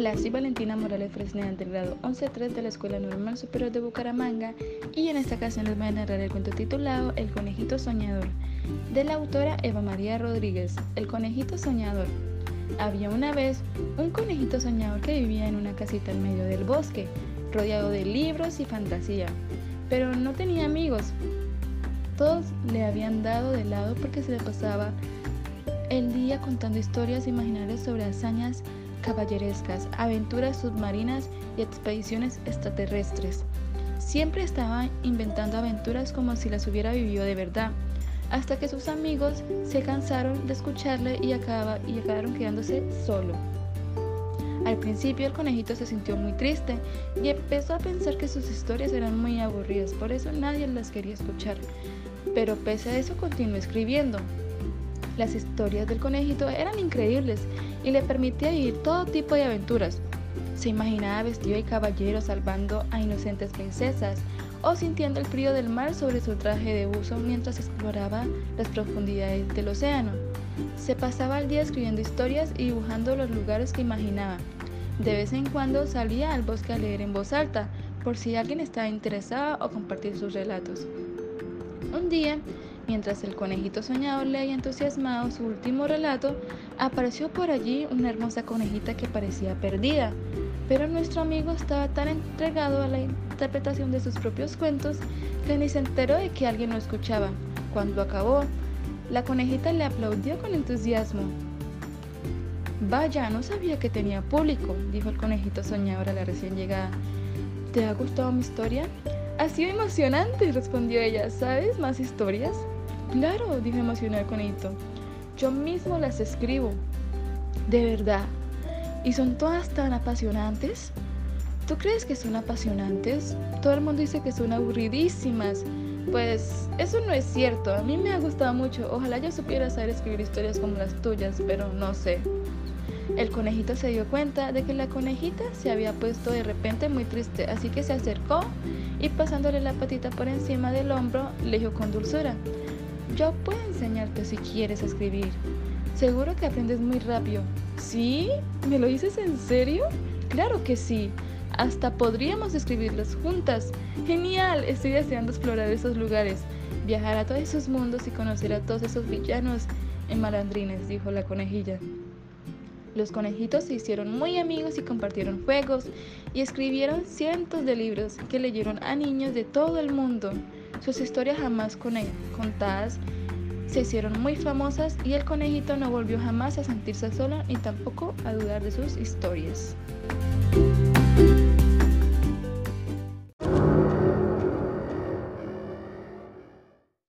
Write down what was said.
soy Valentina Morales Fresneda del grado 11-3 de la Escuela Normal Superior de Bucaramanga y en esta ocasión les voy a narrar el cuento titulado El conejito soñador de la autora Eva María Rodríguez. El conejito soñador. Había una vez un conejito soñador que vivía en una casita en medio del bosque, rodeado de libros y fantasía, pero no tenía amigos. Todos le habían dado de lado porque se le pasaba el día contando historias imaginarias sobre hazañas caballerescas, aventuras submarinas y expediciones extraterrestres. Siempre estaba inventando aventuras como si las hubiera vivido de verdad, hasta que sus amigos se cansaron de escucharle y, acaba, y acabaron quedándose solo. Al principio el conejito se sintió muy triste y empezó a pensar que sus historias eran muy aburridas, por eso nadie las quería escuchar. Pero pese a eso continuó escribiendo. Las historias del conejito eran increíbles y le permitía vivir todo tipo de aventuras. Se imaginaba vestido de caballero salvando a inocentes princesas o sintiendo el frío del mar sobre su traje de buzo mientras exploraba las profundidades del océano. Se pasaba el día escribiendo historias y dibujando los lugares que imaginaba. De vez en cuando salía al bosque a leer en voz alta, por si alguien estaba interesado o compartir sus relatos. Un día, Mientras el conejito soñador leía entusiasmado su último relato, apareció por allí una hermosa conejita que parecía perdida. Pero nuestro amigo estaba tan entregado a la interpretación de sus propios cuentos que ni se enteró de que alguien lo escuchaba. Cuando acabó, la conejita le aplaudió con entusiasmo. Vaya, no sabía que tenía público, dijo el conejito soñador a la recién llegada. ¿Te ha gustado mi historia? Ha sido emocionante, respondió ella. ¿Sabes más historias? Claro, dijo emocionado el conejito. Yo mismo las escribo. ¿De verdad? ¿Y son todas tan apasionantes? ¿Tú crees que son apasionantes? Todo el mundo dice que son aburridísimas. Pues eso no es cierto. A mí me ha gustado mucho. Ojalá yo supiera saber escribir historias como las tuyas, pero no sé. El conejito se dio cuenta de que la conejita se había puesto de repente muy triste, así que se acercó y pasándole la patita por encima del hombro, le dijo con dulzura, yo puedo enseñarte si quieres escribir. Seguro que aprendes muy rápido. ¿Sí? ¿Me lo dices en serio? Claro que sí. Hasta podríamos escribirlos juntas. Genial, estoy deseando explorar esos lugares, viajar a todos esos mundos y conocer a todos esos villanos en malandrines, dijo la conejilla. Los conejitos se hicieron muy amigos y compartieron juegos y escribieron cientos de libros que leyeron a niños de todo el mundo. Sus historias jamás contadas se hicieron muy famosas y el conejito no volvió jamás a sentirse solo ni tampoco a dudar de sus historias.